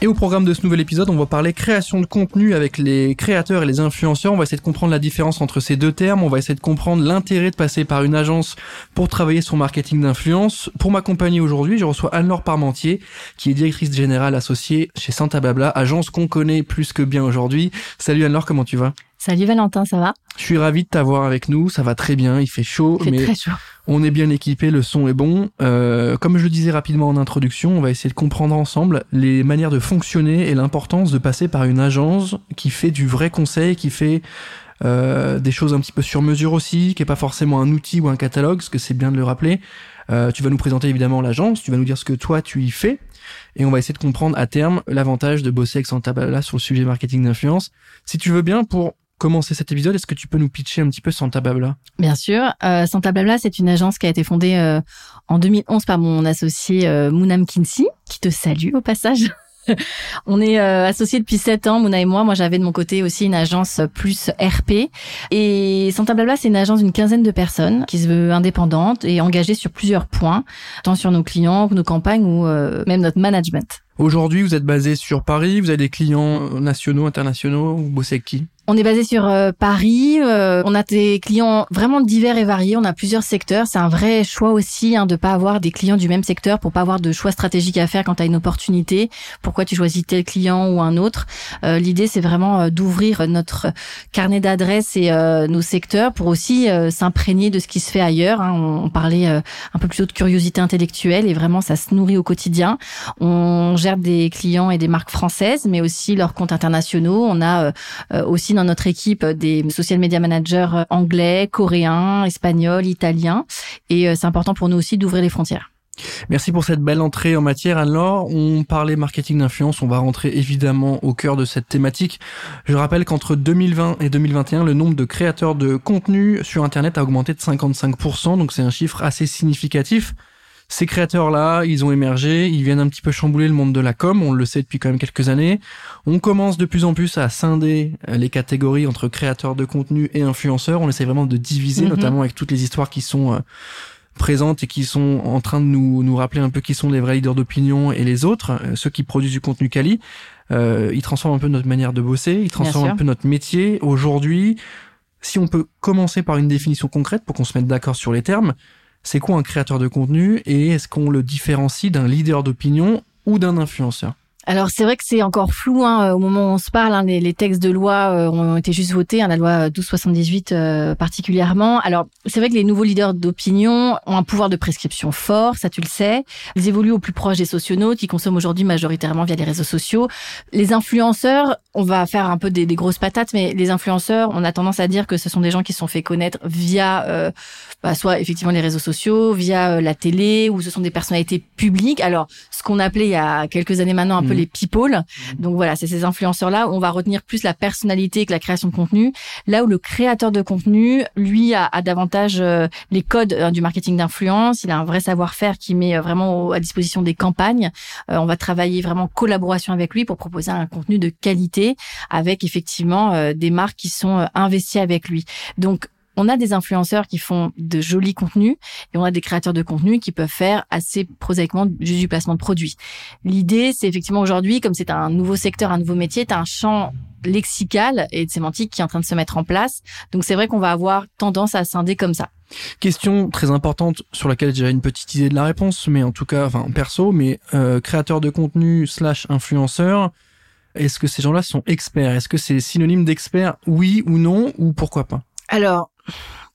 Et au programme de ce nouvel épisode, on va parler création de contenu avec les créateurs et les influenceurs. On va essayer de comprendre la différence entre ces deux termes. On va essayer de comprendre l'intérêt de passer par une agence pour travailler son marketing d'influence. Pour m'accompagner aujourd'hui, je reçois Anne-Laure Parmentier, qui est directrice générale associée chez Santa Babla, agence qu'on connaît plus que bien aujourd'hui. Salut Anne-Laure, comment tu vas? Salut Valentin, ça va? Je suis ravi de t'avoir avec nous. Ça va très bien, il fait chaud, il fait très chaud. On est bien équipé, le son est bon. Euh, comme je le disais rapidement en introduction, on va essayer de comprendre ensemble les manières de fonctionner et l'importance de passer par une agence qui fait du vrai conseil, qui fait euh, des choses un petit peu sur mesure aussi, qui est pas forcément un outil ou un catalogue, parce que c'est bien de le rappeler. Euh, tu vas nous présenter évidemment l'agence, tu vas nous dire ce que toi tu y fais, et on va essayer de comprendre à terme l'avantage de bosser avec Santa Babla sur le sujet marketing d'influence. Si tu veux bien, pour commencer cet épisode, est-ce que tu peux nous pitcher un petit peu Santa Babla? Bien sûr. Euh, Santa Babla, c'est une agence qui a été fondée euh, en 2011 par mon associé euh, Mounam Kinsi, qui te salue au passage. On est euh, associés depuis sept ans, Mouna et moi. Moi, j'avais de mon côté aussi une agence plus RP. Et Santa Blabla, c'est une agence d'une quinzaine de personnes qui se veut indépendante et engagée sur plusieurs points, tant sur nos clients, nos campagnes ou euh, même notre management. Aujourd'hui, vous êtes basé sur Paris, vous avez des clients nationaux, internationaux, vous bossez avec qui? On est basé sur euh, Paris. Euh, on a des clients vraiment divers et variés. On a plusieurs secteurs. C'est un vrai choix aussi hein, de pas avoir des clients du même secteur pour pas avoir de choix stratégiques à faire quand tu as une opportunité. Pourquoi tu choisis tel client ou un autre? Euh, L'idée, c'est vraiment d'ouvrir notre carnet d'adresses et nos secteurs pour aussi s'imprégner de ce qui se fait ailleurs. Hein. On, parlait un peu plus tôt de curiosité intellectuelle et vraiment ça se nourrit au quotidien. On gère des clients et des marques françaises, mais aussi leurs comptes internationaux. On a aussi dans notre équipe des social media managers anglais, coréens, espagnols, italiens. Et euh, c'est important pour nous aussi d'ouvrir les frontières. Merci pour cette belle entrée en matière, Anne-Laure. On parlait marketing d'influence, on va rentrer évidemment au cœur de cette thématique. Je rappelle qu'entre 2020 et 2021, le nombre de créateurs de contenu sur Internet a augmenté de 55%, donc c'est un chiffre assez significatif. Ces créateurs-là, ils ont émergé, ils viennent un petit peu chambouler le monde de la com, on le sait depuis quand même quelques années. On commence de plus en plus à scinder euh, les catégories entre créateurs de contenu et influenceurs. On essaie vraiment de diviser, mhm. notamment avec toutes les histoires qui sont euh, présentes et qui sont en train de nous, nous rappeler un peu qui sont les vrais leaders d'opinion et les autres, euh, ceux qui produisent du contenu quali. Euh, ils transforment un peu notre manière de bosser, ils transforment un peu notre métier. Aujourd'hui, si on peut commencer par une définition concrète pour qu'on se mette d'accord sur les termes, c'est quoi un créateur de contenu et est-ce qu'on le différencie d'un leader d'opinion ou d'un influenceur? Alors c'est vrai que c'est encore flou hein, euh, au moment où on se parle. Hein, les, textes de loi euh, ont été juste votés, hein, la loi 1278 euh, particulièrement. Alors c'est vrai que les nouveaux leaders d'opinion ont un pouvoir de prescription fort, ça tu le sais. Ils évoluent au plus proche des socionautes, qui consomment aujourd'hui majoritairement via les réseaux sociaux. Les influenceurs, on va faire un peu des, grosses patates, mais les influenceurs, on a tendance à dire que ce sont des gens qui se sont fait connaître via bah, soit effectivement les réseaux sociaux, via la télé, ou ce sont des personnalités publiques. Alors ce qu'on appelait il y a quelques années maintenant un peu les people. Mhm. Donc voilà, c'est ces influenceurs-là. On va retenir plus la personnalité que la création de contenu. Là où le créateur de contenu, lui, a, davantage euh, les codes euh, du marketing d'influence. Il a un vrai savoir-faire qui met euh, vraiment à disposition des campagnes. on va travailler vraiment en collaboration avec lui pour proposer un contenu de qualité avec effectivement des marques qui sont investies avec lui. Donc on a des influenceurs qui font de jolis contenus et on a des créateurs de contenu qui peuvent faire assez prosaïquement juste du placement de produits. L'idée, c'est effectivement aujourd'hui, comme c'est un nouveau secteur, un nouveau métier, tu un champ lexical et de sémantique qui est en train de se mettre en place. Donc c'est vrai qu'on va avoir tendance à scinder comme ça. Question très importante sur laquelle j'ai une petite idée de la réponse, mais en tout cas, enfin perso, mais euh, créateur de contenu slash influenceur, est-ce que ces gens-là sont experts? Est-ce que c'est synonyme d'expert Oui ou non? Ou pourquoi pas? Alors,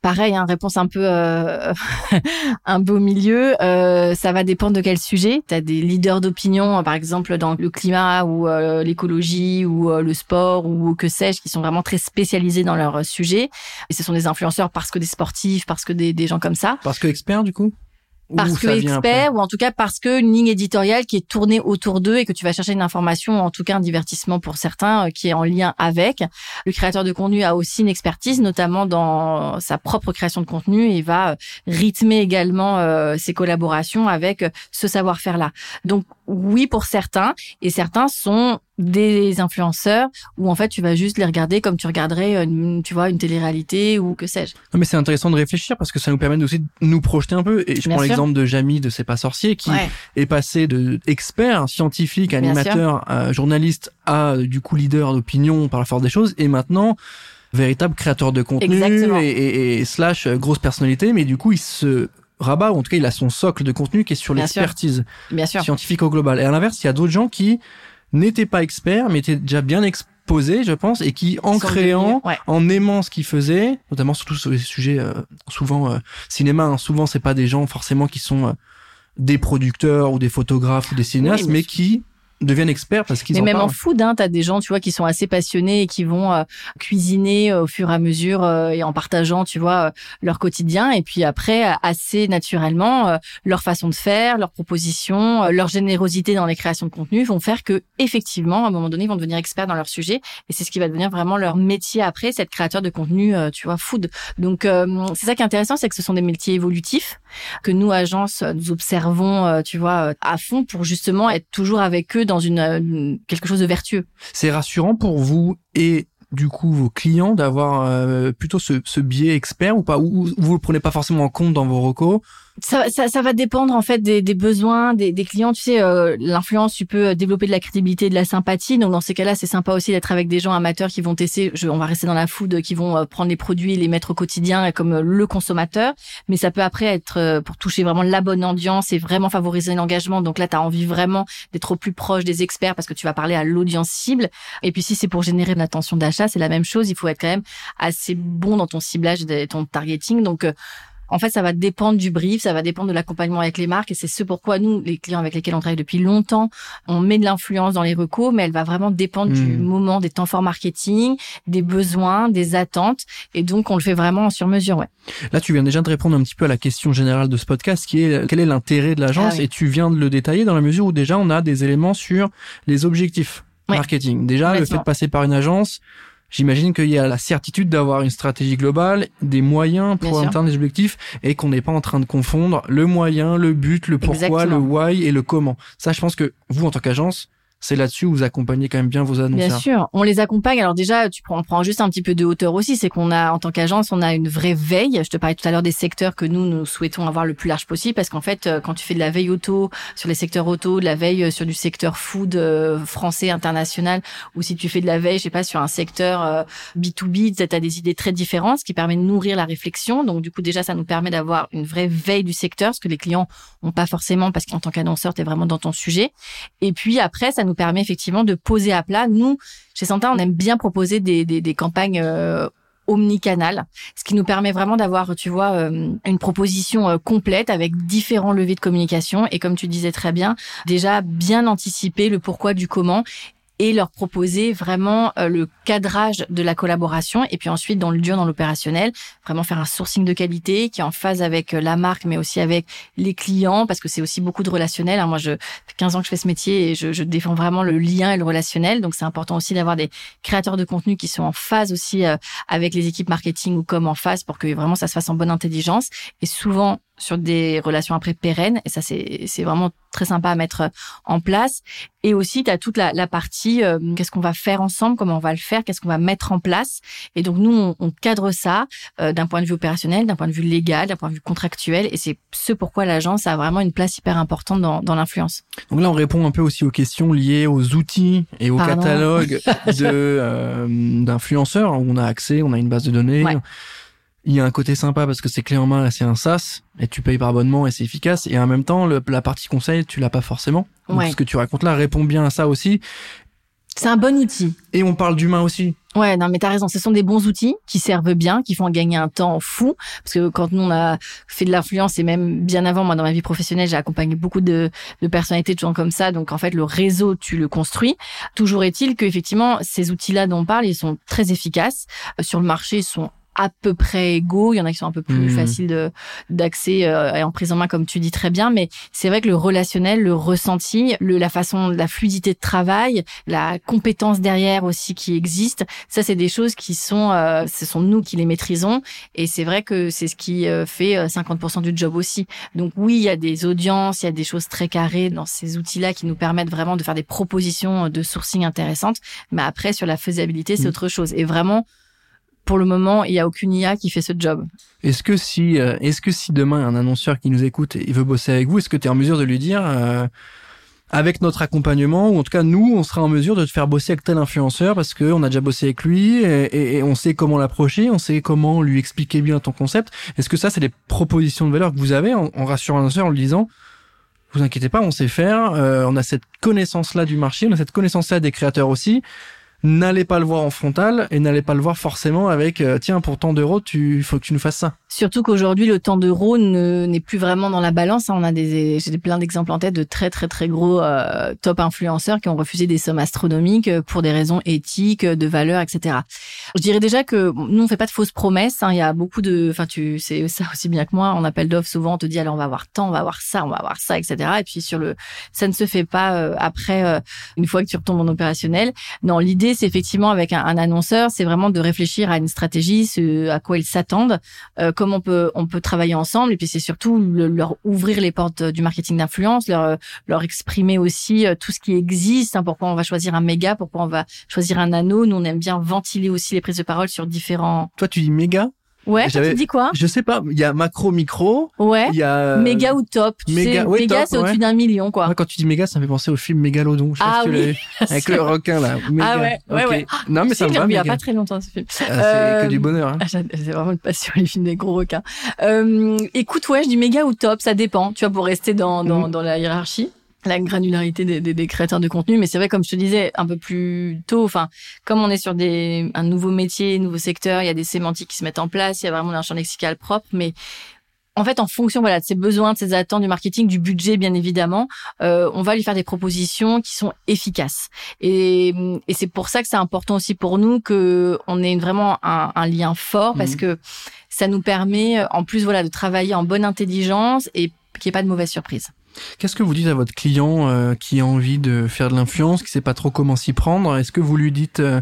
Pareil, hein, réponse un peu euh, un beau milieu. Euh, ça va dépendre de quel sujet. Tu as des leaders d'opinion, par exemple dans le climat ou euh, l'écologie ou le sport ou que sais-je, qui sont vraiment très spécialisés dans leur sujet. Et ce sont des influenceurs parce que des sportifs, parce que des, des gens comme ça. Parce que experts, du coup? Parce que expert ou en tout cas parce que une ligne éditoriale qui est tournée autour d'eux et que tu vas chercher une information en tout cas un divertissement pour certains euh, qui est en lien avec. Le créateur de contenu a aussi une expertise notamment dans sa propre création de contenu et va euh, rythmer également euh, ses collaborations avec ce savoir-faire là donc oui pour certains et certains sont des influenceurs où en fait tu vas juste les regarder comme tu regarderais une, tu vois une télé-réalité ou que sais-je. Non mais c'est intéressant de réfléchir parce que ça nous permet aussi de nous projeter un peu. Et je prends l'exemple de Jamie de C'est pas sorcier qui est passé de expert scientifique, animateur, euh, journaliste à du coup leader d'opinion par la force des choses et maintenant véritable créateur de contenu et, et, slash euh, grosse personnalité. Mais du coup il se rabat ou en tout cas il a son socle de contenu qui est sur l'expertise scientifique au global. Et à l'inverse il y a d'autres gens qui n'étaient pas experts, mais étaient déjà bien exposés, je pense, et qui, en créant, en aimant ce qu'ils faisaient, notamment surtout sur les sujets euh, souvent euh, cinéma, hein, souvent c'est pas des gens forcément qui sont euh, des producteurs ou des photographes ou des cinéastes, mais qui deviennent experts parce qu'ils Mais même en food, hein, t'as des gens, tu vois, qui sont assez passionnés et qui vont euh, cuisiner euh, au fur et à mesure euh, et en partageant, tu vois, leur quotidien. Et puis après, assez naturellement, leur façon de faire, leurs propositions, leur générosité dans les créations de contenu vont faire que effectivement, à un moment donné, ils vont devenir experts dans leur sujet. Et c'est ce qui va devenir vraiment leur métier après, cette créateur de contenu, tu vois, food. Donc c'est ça qui est intéressant, c'est que ce sont des métiers évolutifs que nous, agences, nous observons, tu vois, à fond pour justement être toujours avec eux dans euh. C'est rassurant pour vous et du coup vos clients d'avoir euh, plutôt ce, ce biais expert ou pas? Ou vous le prenez pas forcément en compte dans vos recos? Ça, ça, ça, va dépendre en fait des, des besoins des, des, clients. Tu sais, euh, l'influence, tu peux développer de la crédibilité, de la sympathie. Donc dans ces cas-là, c'est sympa aussi d'être avec des gens amateurs qui vont tester. Je, on va rester dans la food, qui vont euh, prendre les produits et les mettre au quotidien comme euh, le consommateur. Mais ça peut après être pour toucher vraiment la bonne audience et vraiment favoriser l'engagement. Donc là, tu as envie vraiment d'être au plus proche des experts parce que tu vas parler à l'audience cible. Et puis si c'est pour générer de l'attention d'achat, c'est la même chose. Il faut être quand même assez bon dans ton ciblage, et ton targeting. Donc en fait, ça va dépendre du brief, ça va dépendre de l'accompagnement avec les marques. Et c'est ce pourquoi nous, les clients avec lesquels on travaille depuis longtemps, on met de l'influence dans les recos, mais elle va vraiment dépendre du hmm. moment, des temps forts marketing, des besoins, des attentes. Et donc, on le fait vraiment en sur mesure. Ouais. Là, tu viens déjà de répondre un petit peu à la question générale de ce podcast, qui est quel est l'intérêt de l'agence ah Et tu viens de le détailler dans la mesure où déjà on a des éléments sur les objectifs marketing. Déjà, le fait de passer par une agence, J'imagine qu'il y a la certitude d'avoir une stratégie globale, des moyens pour atteindre les objectifs et qu'on n'est pas en train de confondre le moyen, le but, le pourquoi, le why et le comment. Ça, je pense que vous, en tant qu'agence, c'est là-dessus où vous accompagnez quand même bien vos annonceurs. Bien sûr, on les accompagne. Alors déjà, tu prends, on prend juste un petit peu de hauteur aussi, c'est qu'on a en tant qu'agence, on a une vraie veille. Je te parlais tout à l'heure des secteurs que nous nous souhaitons avoir le plus large possible parce qu'en fait, euh, quand tu fais de la veille auto sur les secteurs auto, de la veille euh, sur du secteur food euh, français international, ou si tu fais de la veille, je sais pas, sur un secteur B2B, tu as des idées très différentes, ce qui permet de nourrir la réflexion. Donc du coup, déjà, ça nous permet d'avoir une vraie veille du secteur, ce que les clients ont pas forcément parce qu'en tant qu'annonceur, tu es vraiment dans ton sujet. Et puis après, ça nous permet effectivement de poser à plat. Nous, chez Santa, on aime bien proposer des, des, campagnes euh, omnicanal, ce qui nous permet vraiment d'avoir, tu vois, euh, une proposition euh, complète avec différents leviers de communication et comme tu disais très bien, déjà bien anticiper le pourquoi du comment et leur proposer vraiment euh, le cadrage de la collaboration et puis ensuite dans le dur, dans l'opérationnel, vraiment faire un sourcing de qualité qui est en phase avec euh, la marque mais aussi avec les clients parce que c'est aussi beaucoup de relationnel. Hein. Moi, je fais 15 ans que je fais ce métier et je, je défends vraiment le lien et le relationnel. Donc, c'est important aussi d'avoir des créateurs de contenu qui sont en phase aussi euh, avec les équipes marketing ou comme en phase pour que vraiment ça se fasse en bonne intelligence. Et souvent, sur des relations après pérennes. Et ça, c'est, c'est vraiment très sympa à mettre en place. Et aussi, tu as toute la, la partie, euh, qu'est-ce qu'on va faire ensemble, comment on va le faire, qu'est-ce qu'on va mettre en place. Et donc, nous, on, on cadre ça euh, d'un point de vue opérationnel, d'un point de vue légal, d'un point de vue contractuel. Et c'est ce pourquoi l'agence a vraiment une place hyper importante dans, dans l'influence. Donc là, on répond un peu aussi aux questions liées aux outils et au catalogue de, euh, d'influenceurs où on a accès, on a une base de données. Il y a un côté sympa parce que c'est clé en main, c'est un SaaS et tu payes par abonnement et c'est efficace. Et en même temps, le, la partie conseil, tu l'as pas forcément. Donc ce que tu racontes là répond bien à ça aussi. C'est un bon outil. Et on parle d'humain aussi. Ouais, non, mais t'as raison. Ce sont des bons outils qui servent bien, qui font gagner un temps fou. Parce que quand nous, on a fait de l'influence, et même bien avant, moi, dans ma vie professionnelle, j'ai accompagné beaucoup de, de personnalités, de gens comme ça. Donc, en fait, le réseau, tu le construis. Toujours est-il que, effectivement, ces outils-là dont on parle, ils sont très efficaces. Sur le marché, ils sont à peu près égaux. Il y en a qui sont un peu plus Mhm. faciles de d'accès euh, et en prise en main, comme tu dis très bien. Mais c'est vrai que le relationnel, le ressenti, le, la façon, la fluidité de travail, la compétence derrière aussi qui existe, ça c'est des choses qui sont, euh, ce sont nous qui les maîtrisons. Et c'est vrai que c'est ce qui euh, fait euh, 50% du job aussi. Donc oui, il y a des audiences, il y a des choses très carrées dans ces outils-là qui nous permettent vraiment de faire des propositions de sourcing intéressantes. Mais après, sur la faisabilité, c'est Mhm. autre chose. Et vraiment, pour le moment, il y a aucune IA qui fait ce job. Est-ce que si, euh, est-ce que si demain un annonceur qui nous écoute et veut bosser avec vous, est-ce que tu es en mesure de lui dire, euh, avec notre accompagnement, ou en tout cas nous, on sera en mesure de te faire bosser avec tel influenceur parce que on a déjà bossé avec lui et, on sait comment l'approcher, on sait comment lui expliquer bien ton concept. Est-ce que ça, c'est des propositions de valeur que vous avez en, en rassurant l'annonceur en lui disant, vous inquiétez pas, on sait faire, euh, on a cette connaissance-là du marché, on a cette connaissance-là des créateurs aussi. N'allez pas le voir en frontal et n'allez pas le voir forcément avec euh, tiens pour tant d'euros tu faut que tu nous fasses ça. Surtout qu'aujourd'hui, le temps d'euro ne- n'est plus vraiment dans la balance. hein. On a des, j'ai plein d'exemples en tête de très très très gros euh, top influenceurs qui ont refusé des sommes astronomiques euh, pour des raisons éthiques, de valeur, etc. Je dirais déjà que nous on fait pas de fausses promesses. hein. Il y a beaucoup de, enfin tu sais ça aussi bien que moi. On appelle d'offres souvent, on te dit alors on va avoir tant, on va avoir ça, on va avoir ça, etc. Et puis sur le, ça ne se fait pas euh, après euh, une fois que tu retombes en opérationnel. Non, l'idée c'est effectivement avec un, un annonceur, c'est vraiment de réfléchir à une stratégie, ce à quoi ils s'attendent, euh, comment on peut on peut travailler ensemble, et puis c'est surtout le- leur ouvrir les portes euh, du marketing d'influence, leur leur exprimer aussi euh, tout ce qui existe, hein, pourquoi on va choisir un méga, pourquoi on va choisir un anneau. Nous on aime bien ventiler aussi les prises de parole sur différents. Toi tu dis méga? Ouais, tu dis quoi Je sais pas, il y a macro, micro, Ouais. il y a... Méga ou top, tu méga- sais, ouais, méga c'est au-dessus ouais. d'un million quoi. Ouais, quand tu dis méga, ça me fait penser au film Mégalodon. Je sais Ah oui. Avec le requin, là. Méga. Ah ouais, ouais, ouais. Non, mais Si, ça me va, il y a pas très longtemps ce film. Ah, c'est Euh, que du bonheur, hein. Ah, C'est vraiment une passion, les films des gros requins. Euh, écoute, ouais, je dis méga ou top, ça dépend. Tu vois, pour rester dans, dans, Mhm. dans la hiérarchie, la granularité des, des, des créateurs de contenu. Mais c'est vrai, comme je te disais un peu plus tôt, enfin, comme on est sur des, un nouveau métier, nouveau secteur, il y a des sémantiques qui se mettent en place, il y a vraiment un champ lexical propre, mais en fait, en fonction voilà de ses besoins, de ses attentes du marketing, du budget bien évidemment, euh, on va lui faire des propositions qui sont efficaces. Et, et c'est pour ça que c'est important aussi pour nous que on ait vraiment un, un lien fort parce Mhm. que ça nous permet, en plus voilà, de travailler en bonne intelligence et qu'il n'y ait pas de mauvaise surprise. Qu'est-ce que vous dites à votre client euh, qui a envie de faire de l'influence, qui sait pas trop comment s'y prendre? Est-ce que vous lui dites euh,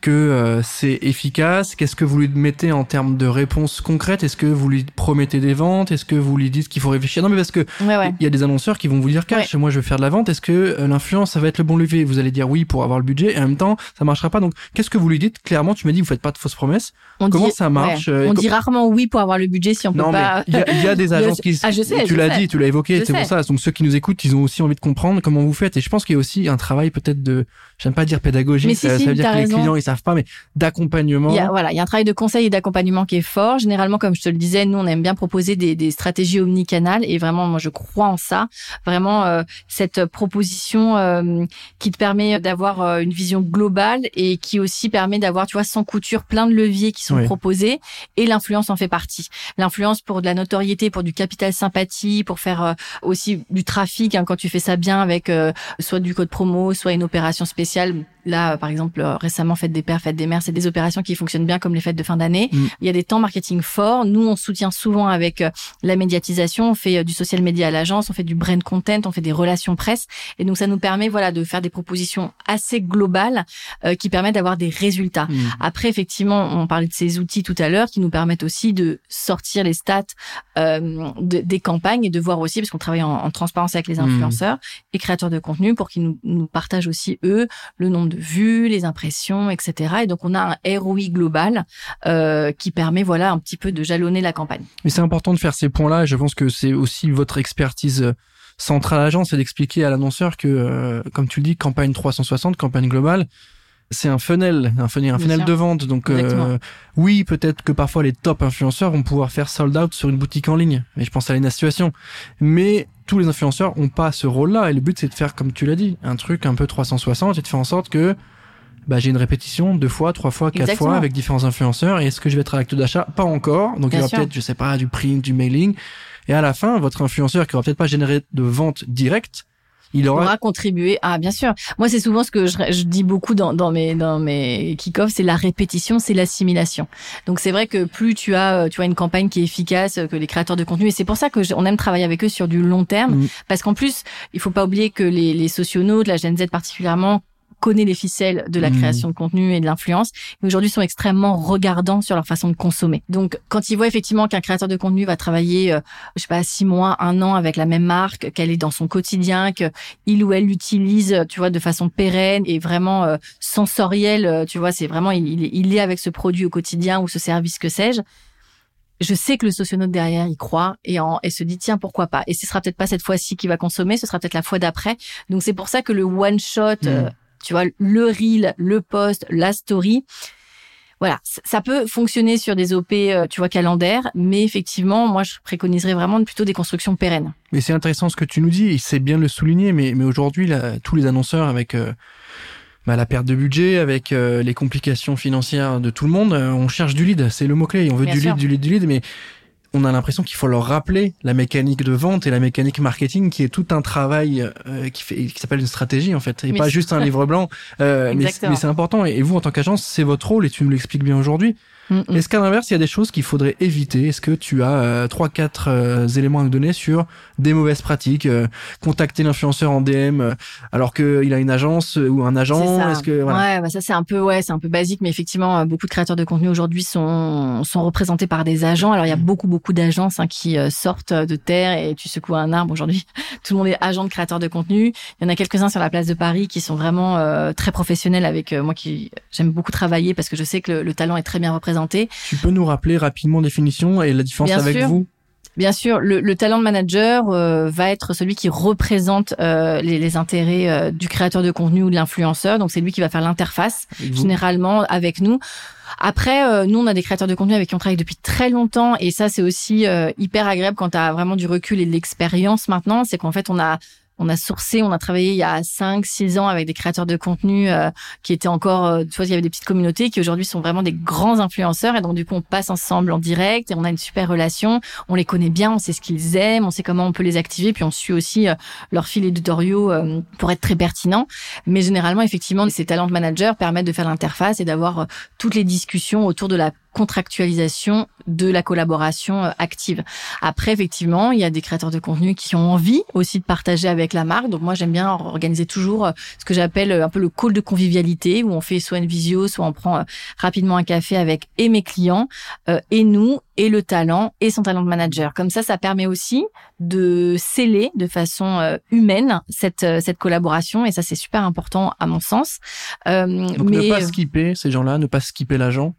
que euh, c'est efficace? Qu'est-ce que vous lui mettez en termes de réponses concrètes? Est-ce que vous lui promettez des ventes? Est-ce que vous lui dites qu'il faut réfléchir? Non, mais parce que Ouais, ouais. il y a des annonceurs qui vont vous dire cash, moi je veux faire de la vente. Est-ce que euh, l'influence ça va être le bon levier? Vous allez dire oui pour avoir le budget et en même temps ça marchera pas. Donc qu'est-ce que vous lui dites? Clairement, tu m'as dit vous faites pas de fausses promesses. On Comment dit, ça marche, euh, On dit rarement oui pour avoir le budget si on peut Non, pas. il y a, il y a des agences qui. Ah, je sais, Tu l'as dit, tu l'as évoqué, c'est pour ça. Donc ceux qui nous écoutent, ils ont aussi envie de comprendre comment vous faites. Et je pense qu'il y a aussi un travail peut-être de, j'aime pas dire pédagogique, Mais si, ça, si, veut dire que les clients ils savent pas, mais d'accompagnement. Il y a, voilà, il y a un travail de conseil et d'accompagnement qui est fort. Généralement, comme je te le disais, nous, on aime bien proposer des, des stratégies omnicanales et vraiment, moi, je crois en ça. Vraiment, euh, cette proposition euh, qui te permet d'avoir euh, une vision globale et qui aussi permet d'avoir, tu vois, sans couture, plein de leviers qui sont Oui. proposés et l'influence en fait partie. L'influence pour de la notoriété, pour du capital sympathie, pour faire euh, aussi du trafic hein, quand tu fais ça bien avec euh, soit du code promo, soit une opération spéciale. Là, euh, par exemple, euh, récemment, fête des pères, fête des mères, c'est des opérations qui fonctionnent bien comme les fêtes de fin d'année. Mm. Il y a des temps marketing forts. Nous, on soutient souvent avec euh, la médiatisation. On fait du social media à l'agence, on fait du brand content, on fait des relations presse. Et donc, ça nous permet, voilà, de faire des propositions assez globales euh, qui permettent d'avoir des résultats. Hmm. Après, effectivement, on parlait de ces outils tout à l'heure qui nous permettent aussi de sortir les stats euh, de- des campagnes et de voir aussi, parce qu'on travaille en, en transparence avec les Mhm. influenceurs et créateurs de contenu pour qu'ils nous, nous partagent aussi, eux, le nombre de vues, les impressions, etc. Et donc, on a un ROI global euh, qui permet, voilà, un petit peu de jalonner la campagne. Mais c'est important de faire ces points-là. et Je pense que c'est aussi votre expertise euh, centrale à l'agence, c'est d'expliquer à l'annonceur que, euh, comme tu le dis, campagne 360, campagne globale, c'est un funnel, un funnel, un funnel de vente. Donc, euh, oui, peut-être que parfois les top influenceurs vont pouvoir faire sold out sur une boutique en ligne. Mais je pense à la situation. Mais tous les influenceurs ont pas ce rôle-là. Et le but, c'est de faire, comme tu l'as dit, un truc un peu 360 et de faire en sorte que bah, j'ai une répétition deux fois, trois fois, quatre Exactement. fois avec différents influenceurs. Et est-ce que je vais être à l'acte d'achat? Pas encore. Donc Bien il y aura peut-être, je sais pas, du print, du mailing. Et à la fin, votre influenceur qui aura peut-être pas généré de vente directe, il aura... contribué. Ah, bien sûr. Moi, c'est souvent ce que je, dis beaucoup dans, dans mes dans mes kick-off, c'est la répétition, c'est l'assimilation. Donc c'est vrai que plus tu as euh, tu as une campagne qui est efficace que les créateurs de contenu, et c'est pour ça que on aime travailler avec eux sur du long terme, mm. parce qu'en plus, il faut pas oublier que les, les socionautes, la Gen Z particulièrement, connaît les ficelles de la mmh. création de contenu et de l'influence, mais aujourd'hui sont extrêmement regardants sur leur façon de consommer. Donc, quand ils voient effectivement qu'un créateur de contenu va travailler, euh, je sais pas, six mois, un an avec la même marque, qu'elle est dans son quotidien, que il ou elle l'utilise, tu vois, de façon pérenne et vraiment euh, sensorielle, euh, tu vois, c'est vraiment il, il est avec ce produit au quotidien ou ce service que sais-je je sais que le socionaute derrière y croit et, en, et se dit tiens pourquoi pas? Et ce sera peut-être pas cette fois-ci qu'il va consommer ce sera peut-être la fois d'après donc c'est pour ça que le one shot mmh tu vois, le reel, le post, la story. Voilà, ça peut fonctionner sur des OP, euh, tu vois, calendaires, mais effectivement, moi, je préconiserais vraiment plutôt des constructions pérennes. Mais c'est intéressant ce que tu nous dis, et c'est bien de le souligner, mais, mais aujourd'hui, tous les annonceurs avec euh, bah, la perte de budget, avec euh, les complications financières de tout le monde, on cherche du lead, c'est le mot-clé, on veut du lead, du lead, du lead, mais on a l'impression qu'il faut leur rappeler la mécanique de vente et la mécanique marketing qui est tout un travail euh, qui fait qui s'appelle une stratégie en fait et pas juste un livre blanc. Euh, mais, mais c'est important. Et vous en tant qu'agence c'est votre rôle et tu nous l'expliques bien aujourd'hui Mm, mm. Est-ce qu'à l'inverse, il y a des choses qu'il faudrait éviter? Est-ce que tu as euh, trois, quatre euh, éléments à nous donner sur des mauvaises pratiques euh, Contacter l'influenceur en DM alors qu'il a une agence ou un agent? Est-ce que voilà. Ouais, bah ça c'est un peu ouais, c'est un peu basique, mais effectivement, beaucoup de créateurs de contenu aujourd'hui sont sont représentés par des agents. Alors il y a mm. beaucoup beaucoup d'agences hein, qui sortent de terre et tu secoues un arbre aujourd'hui. Tout le monde est agent de créateur de contenu. Il y en a quelques-uns sur la place de Paris qui sont vraiment très professionnels avec moi qui j'aime beaucoup travailler parce que je sais que le talent est très bien représenté tu peux nous rappeler rapidement définition et la différence avec vous? Bien sûr, le, le talent manager euh, va être celui qui représente euh, les, les, intérêts euh, du créateur de contenu ou de l'influenceur. Donc c'est lui qui va faire l'interface généralement avec nous. Après, nous, on a des créateurs de contenu avec qui on travaille depuis très longtemps, et ça, c'est aussi hyper agréable quand tu as vraiment du recul et de l'expérience maintenant. C'est qu'en fait, on a on a sourcé, on a travaillé il y a 5 6 ans avec des créateurs de contenu euh, qui étaient encore euh, tu vois, il y avait des petites communautés qui aujourd'hui sont vraiment des grands influenceurs et donc du coup on passe ensemble en direct et on a une super relation, on les connaît bien, on sait ce qu'ils aiment, on sait comment on peut les activer puis on suit aussi euh, leur fil éditoriaux pour être très pertinent. Mais généralement effectivement ces talent managers permettent de faire l'interface et d'avoir toutes les discussions autour de la contractualisation de la collaboration euh, active. Après, effectivement, il y a des créateurs de contenu qui ont envie aussi de partager avec la marque. Donc moi, j'aime bien organiser toujours euh, ce que j'appelle euh, un peu le call de convivialité, où on fait soit une visio, soit on prend rapidement un café avec et mes clients, et nous, et le talent, et son talent de manager. Comme ça, ça permet aussi de sceller de façon humaine cette, cette collaboration, et ça, c'est super important à mon sens. Donc mais... ne pas skipper ces gens-là, ne pas skipper l'agent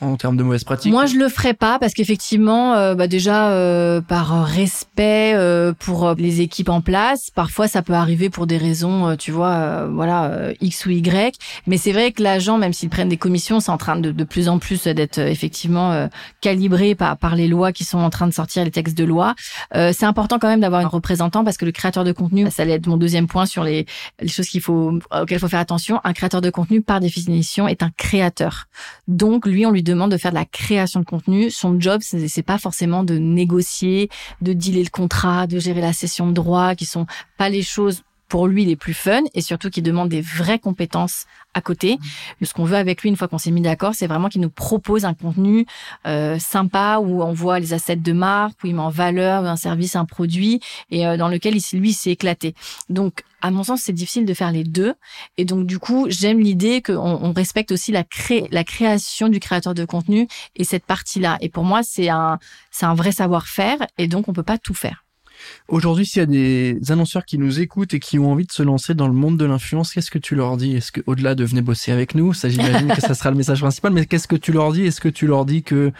en termes de mauvaises pratiques Moi, je le ferai pas parce qu'effectivement, euh, bah déjà euh, par respect euh, pour les équipes en place, parfois ça peut arriver pour des raisons, tu vois, voilà x ou y. Mais c'est vrai que l'agent, même s'ils prennent des commissions, c'est en train de de plus en plus d'être effectivement calibré par par les lois qui sont en train de sortir, les textes de loi. c'est important quand même d'avoir un représentant parce que le créateur de contenu, ça allait être mon deuxième point sur les les choses qu'il faut auxquelles il faut faire attention. Un créateur de contenu, par définition, est un créateur. Donc lui, on lui demande de faire de la création de contenu. Son job, c'est pas forcément de négocier, de dealer le contrat, de gérer la session de droit, qui sont pas les choses pour lui les plus fun et surtout qui demandent des vraies compétences à côté. Mmh. Ce qu'on veut avec lui une fois qu'on s'est mis d'accord, c'est vraiment qu'il nous propose un contenu euh, sympa où on voit les assets de marque, où il met en valeur un service, un produit et euh, dans lequel lui s'est éclaté. Donc à mon sens, c'est difficile de faire les deux. Et donc, du coup, j'aime l'idée qu'on on respecte aussi la, cré la création du créateur de contenu et cette partie-là. Et pour moi, c'est un, c'est un vrai savoir-faire. Et donc, on peut pas tout faire. Aujourd'hui, s'il y a des annonceurs qui nous écoutent et qui ont envie de se lancer dans le monde de l'influence, qu'est-ce que tu leur dis? Est-ce que, au-delà de venir bosser avec nous, ça j'imagine que ça sera le message principal, mais qu'est-ce que tu leur dis? Est-ce que tu leur dis que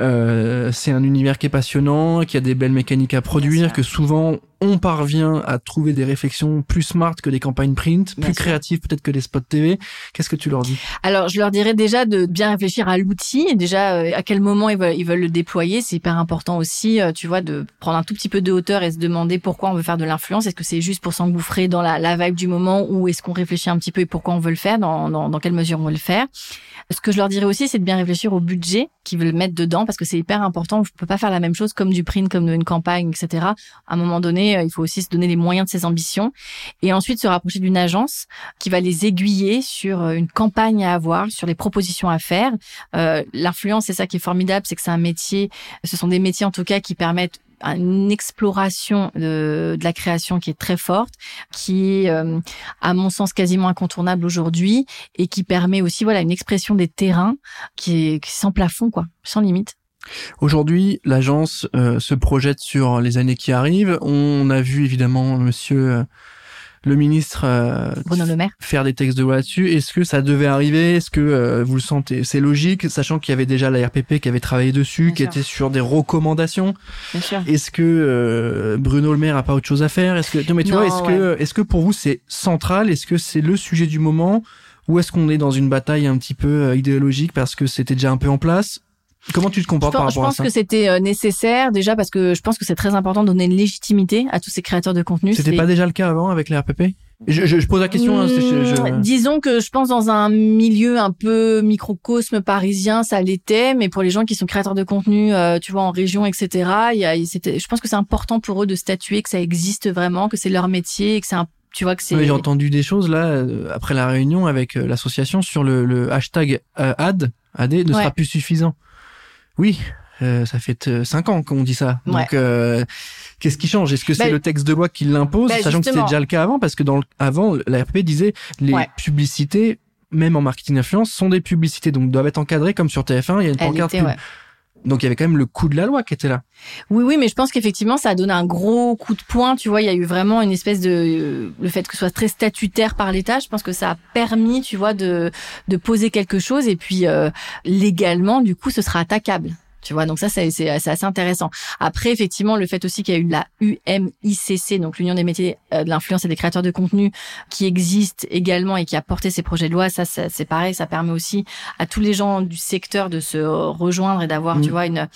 euh, c'est un univers qui est passionnant, qui a des belles mécaniques à produire, que souvent on parvient à trouver des réflexions plus smart que des campagnes print, plus créatives peut-être que des spots TV. Qu'est-ce que tu leur dis? Alors, je leur dirais déjà de bien réfléchir à l'outil, déjà euh, à quel moment ils veulent, ils veulent le déployer. C'est hyper important aussi, euh, tu vois, de prendre un tout petit peu de hauteur et se demander pourquoi on veut faire de l'influence. Est-ce que c'est juste pour s'engouffrer dans la, la vibe du moment ou est-ce qu'on réfléchit un petit peu et pourquoi on veut le faire, dans, dans, dans quelle mesure on veut le faire? Ce que je leur dirais aussi, c'est de bien réfléchir au budget qu'ils veulent mettre dedans parce que c'est hyper important. On peut pas faire la même chose comme du print, comme une campagne, etc. À un moment donné, donné, il faut aussi se donner les moyens de ses ambitions et ensuite se rapprocher d'une agence qui va les aiguiller sur une campagne à avoir, sur les propositions à faire. L'influence, c'est ça qui est formidable, c'est que c'est un métier, ce sont des métiers en tout cas qui permettent une exploration de, de, la création qui est très forte, qui est, euh, à mon sens, quasiment incontournable aujourd'hui et qui permet aussi, voilà, une expression des terrains qui est, sans plafond, quoi, sans limite. Aujourd'hui, l'agence euh, se projette sur les années qui arrivent. On a vu évidemment Monsieur euh, le ministre euh, Le Maire. faire des textes de loi là-dessus. Est-ce que ça devait arriver? Est-ce que euh, vous le sentez? C'est logique, sachant qu'il y avait déjà la RPP qui avait travaillé dessus, qui était sur des recommandations. Est-ce que euh, Bruno Le Maire a pas autre chose à faire? Est-ce que non mais tu vois, est-ce que est-ce que pour vous c'est central? Est-ce que c'est le sujet du moment? Ou est-ce qu'on est dans une bataille un petit peu idéologique parce que c'était déjà un peu en place? Comment tu te comportes par rapport à ça Je pense que c'était euh, nécessaire déjà parce que je pense que c'est très important de donner une légitimité à tous ces créateurs de contenu. C'était pas déjà le cas avant avec les RPP je, je, pose la question. Hein, mmh, Disons que je pense dans un milieu un peu microcosme parisien, ça l'était, mais pour les gens qui sont créateurs de contenu, euh, tu vois, en région, etc. Il y a, je pense que c'est important pour eux de statuer que ça existe vraiment, que c'est leur métier, et que c'est un tu vois que c'est. j'ai entendu des choses là euh, après la réunion avec l'association sur le, le hashtag ad ad ne sera plus suffisant. Oui, euh, ça fait euh, cinq ans qu'on dit ça. Donc, euh, qu'est-ce qui change? Est-ce que c'est bah, le texte de loi qui l'impose, bah, sachant que c'était déjà le cas avant Parce que dans avant, la RP disait les publicités, même en marketing d'influence, sont des publicités, donc doivent être encadrées comme sur TF1. Il y a une pancarte. Donc il y avait quand même le coup de la loi qui était là. Oui, oui, mais je pense qu'effectivement ça a donné un gros coup de poing. Tu vois, il y a eu vraiment une espèce de le fait que ce soit très statutaire par l'État. Je pense que ça a permis, tu vois, de de poser quelque chose et puis euh, légalement, du coup, ce sera attaquable. Tu vois, donc ça, c'est, c'est, assez intéressant. Après, effectivement, le fait aussi qu'il y a eu la UMICC, donc l'Union des métiers euh, de l'influence et des créateurs de contenu, qui existe également et qui a porté ces projets de loi, ça, c'est pareil, ça permet aussi à tous les gens du secteur de se rejoindre et d'avoir, tu mmh. vois, une,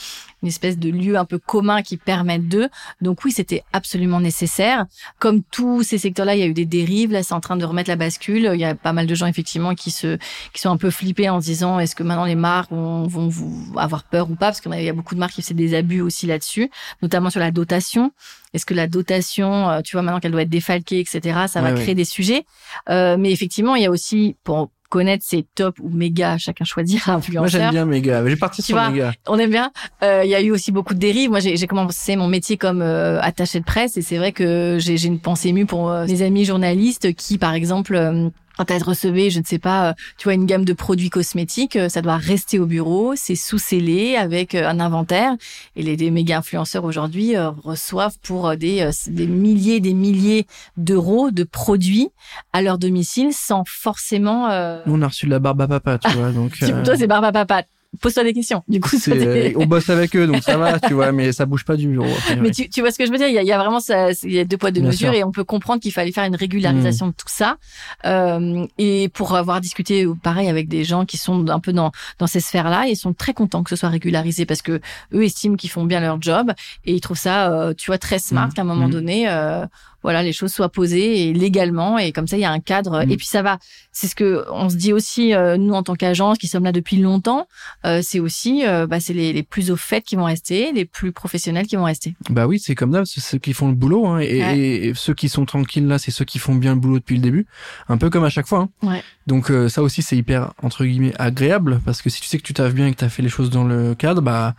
une espèce de lieu un peu commun qui permette d'eux. Donc oui, c'était absolument nécessaire. Comme tous ces secteurs-là, il y a eu des dérives. Là, c'est en train de remettre la bascule. Il y a pas mal de gens effectivement qui se qui sont un peu flippés en se disant est-ce que maintenant les marques vont, vont, avoir peur ou pas? Parce qu'il y a beaucoup de marques qui font des abus aussi là-dessus, notamment sur la dotation. Est-ce que la dotation, euh, tu vois, maintenant qu'elle doit être défalquée, etc., ça va créer des sujets? Euh, mais effectivement, il y a aussi, pour connaître c'est top ou méga, chacun choisira influenceur. Moi j'aime bien méga, j'ai parti sur méga. On aime bien. Euh, il y a eu aussi beaucoup de dérives. Moi j'ai commencé mon métier comme euh, attaché de presse et c'est vrai que j'ai une pensée émue pour euh, mes amis journalistes qui par exemple quand elle recevait, je ne sais pas, euh, tu vois, une gamme de produits cosmétiques, euh, ça doit rester au bureau, c'est sous-scellé avec euh, un inventaire. Et les, méga influenceurs aujourd'hui reçoivent pour des, des milliers, des milliers d'euros de produits à leur domicile sans forcément. Nous, on a reçu de la barbe à papa, tu vois. Donc, Toi, c'est barbe à papa pose-toi des questions. Du coup, euh, on bosse avec eux, donc ça va, tu vois, mais ça bouge pas du bureau. mais tu, tu, vois ce que je veux dire? Il y a, il y a vraiment ça, il y a deux poids deux mesures, et on peut comprendre qu'il fallait faire une régularisation mmh. de tout ça. Euh, et pour avoir discuté, pareil, avec des gens qui sont un peu dans dans ces sphères-là, ils sont très contents que ce soit régularisé parce que eux estiment qu'ils font bien leur job et ils trouvent ça, euh, tu vois, très smart mmh. qu'à un moment mmh. donné, euh, voilà, les choses soient posées et légalement et comme ça il y a un cadre. Et puis ça va. C'est ce que on se dit aussi euh, nous en tant qu'agence qui sommes là depuis longtemps. Euh, c'est aussi, euh, bah, c'est les, les, plus au fait qui vont rester, les plus professionnels qui vont rester. Bah oui, c'est comme ça, c'est ceux qui font le boulot hein, et, ceux qui sont tranquilles là, c'est ceux qui font bien le boulot depuis le début. Un peu comme à chaque fois. Hein. Ouais. Donc ça aussi c'est hyper entre guillemets agréable parce que si tu sais que tu taffes bien et que tu as fait les choses dans le cadre, bah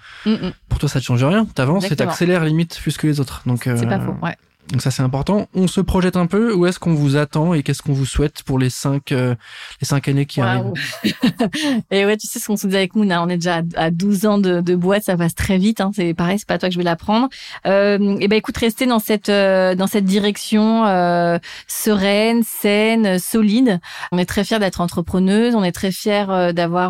pour toi ça te change rien. T'avances et t'accélères limite plus que les autres. Donc c'est pas faux. Ouais. Donc ça c'est important. On se projette un peu. Où est-ce qu'on vous attend et qu'est-ce qu'on vous souhaite pour les cinq euh, les cinq années qui arrivent? Et ouais, tu sais ce qu'on se dit avec Mouna, on est déjà à 12 ans de, de boîte, ça passe très vite. Hein. C'est pareil, c'est pas toi que je vais l'apprendre. Euh, et ben écoute, rester dans cette euh, dans cette direction euh, sereine, saine, solide. On est très fiers d'être entrepreneuse. On est très fiers euh, d'avoir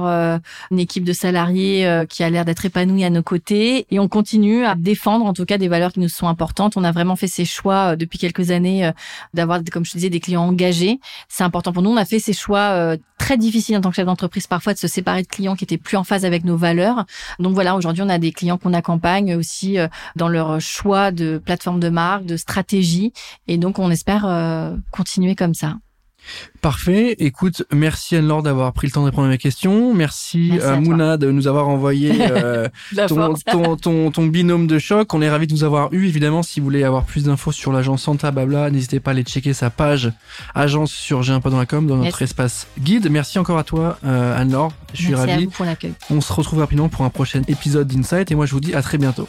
une équipe de salariés qui a l'air d'être épanouie à nos côtés et on continue à défendre en tout cas des valeurs qui nous sont importantes. On a vraiment fait ces choix euh, depuis quelques années euh, d'avoir, comme je te disais, des clients engagés. C'est important pour nous. On a fait ces choix euh, très difficiles en tant que chef d'entreprise parfois de se séparer de clients qui étaient plus en phase avec nos valeurs. Donc voilà, aujourd'hui, on a des clients qu'on accompagne aussi dans leur choix de plateforme de marque, de stratégie. Et donc, on espère continuer comme ça. Parfait. Écoute, merci Anne-Laure d'avoir pris le temps de répondre à mes questions. Merci, à, Mouna de nous avoir envoyé euh, ton, ton, ton, binôme de choc. On est ravis de vous avoir eu. Évidemment, si vous voulez avoir plus d'infos sur l'agence Santa Babla, n'hésitez pas à aller checker sa page agence sur J'ai un pas dans la com dans notre espace guide. Merci encore à toi, euh, Anne-Laure. Je suis merci ravi. À vous pour l'accueil. On se retrouve rapidement pour un prochain épisode d'Insight et moi je vous dis à très bientôt.